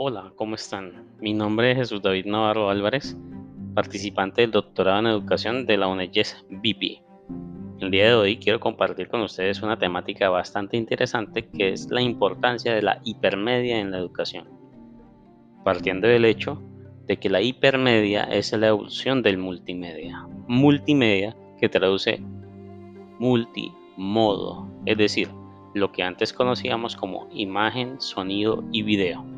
Hola, ¿cómo están? Mi nombre es Jesús David Navarro Álvarez, participante del doctorado en educación de la UNEYES VIP. El día de hoy quiero compartir con ustedes una temática bastante interesante que es la importancia de la hipermedia en la educación. Partiendo del hecho de que la hipermedia es la evolución del multimedia. Multimedia que traduce multimodo, es decir, lo que antes conocíamos como imagen, sonido y video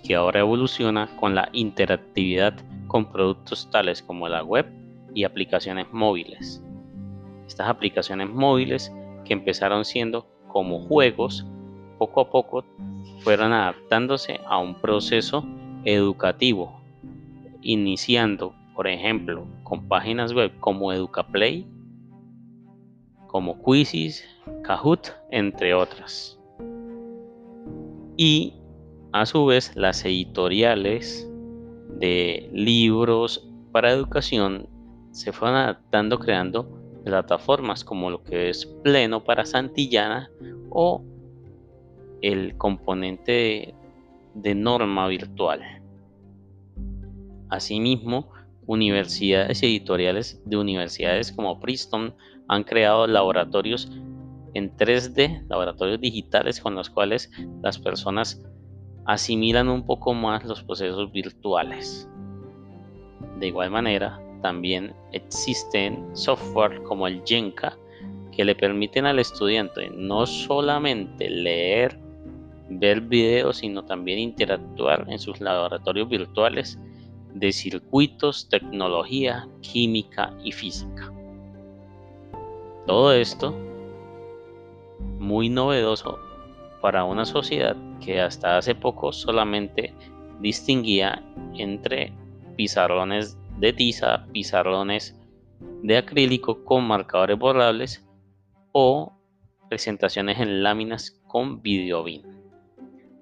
que ahora evoluciona con la interactividad con productos tales como la web y aplicaciones móviles. Estas aplicaciones móviles que empezaron siendo como juegos, poco a poco fueron adaptándose a un proceso educativo, iniciando, por ejemplo, con páginas web como EducaPlay, como Quizzes, Kahoot, entre otras. Y a su vez, las editoriales de libros para educación se fueron adaptando creando plataformas como lo que es Pleno para Santillana o el componente de, norma virtual. Asimismo, universidades editoriales de universidades como Princeton han creado laboratorios en 3D, laboratorios digitales con los cuales las personas asimilan un poco más los procesos virtuales. De igual manera, también existen software como el Jenka que le permiten al estudiante no solamente leer, ver videos, sino también interactuar en sus laboratorios virtuales de circuitos, tecnología, química y física. Todo esto muy novedoso para una sociedad que hasta hace poco solamente distinguía entre pizarrones de tiza, pizarrones de acrílico con marcadores borrables o presentaciones en láminas con videobin.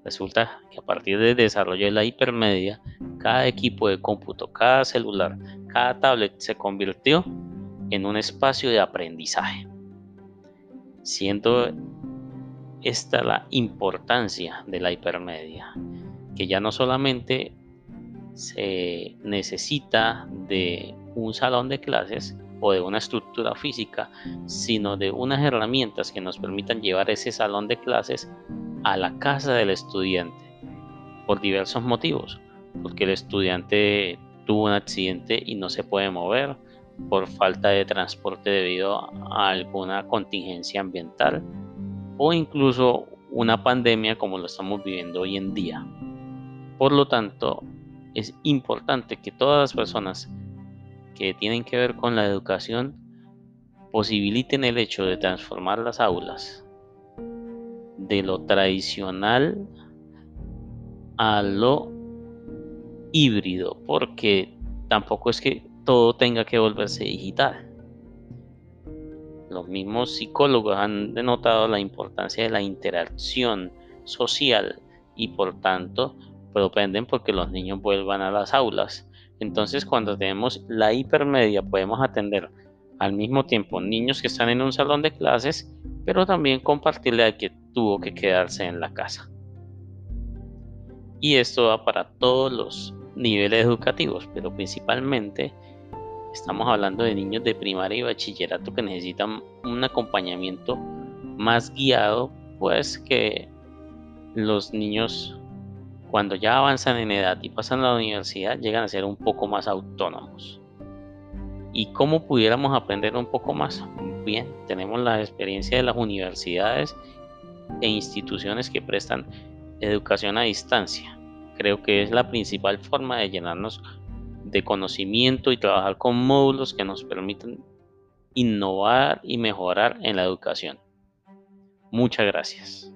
Resulta que a partir del desarrollo de la hipermedia, cada equipo de cómputo, cada celular, cada tablet se convirtió en un espacio de aprendizaje, esta la importancia de la hipermedia, que ya no solamente se necesita de un salón de clases o de una estructura física, sino de unas herramientas que nos permitan llevar ese salón de clases a la casa del estudiante por diversos motivos, porque el estudiante tuvo un accidente y no se puede mover por falta de transporte debido a alguna contingencia ambiental o incluso una pandemia como lo estamos viviendo hoy en día. Por lo tanto, es importante que todas las personas que tienen que ver con la educación posibiliten el hecho de transformar las aulas de lo tradicional a lo híbrido, porque tampoco es que todo tenga que volverse digital. Los mismos psicólogos han denotado la importancia de la interacción social y por tanto propenden porque los niños vuelvan a las aulas. Entonces cuando tenemos la hipermedia podemos atender al mismo tiempo niños que están en un salón de clases, pero también compartirle al que tuvo que quedarse en la casa. Y esto va para todos los niveles educativos, pero principalmente Estamos hablando de niños de primaria y bachillerato que necesitan un acompañamiento más guiado, pues que los niños cuando ya avanzan en edad y pasan a la universidad llegan a ser un poco más autónomos. ¿Y cómo pudiéramos aprender un poco más? Bien, tenemos la experiencia de las universidades e instituciones que prestan educación a distancia. Creo que es la principal forma de llenarnos de conocimiento y trabajar con módulos que nos permitan innovar y mejorar en la educación. Muchas gracias.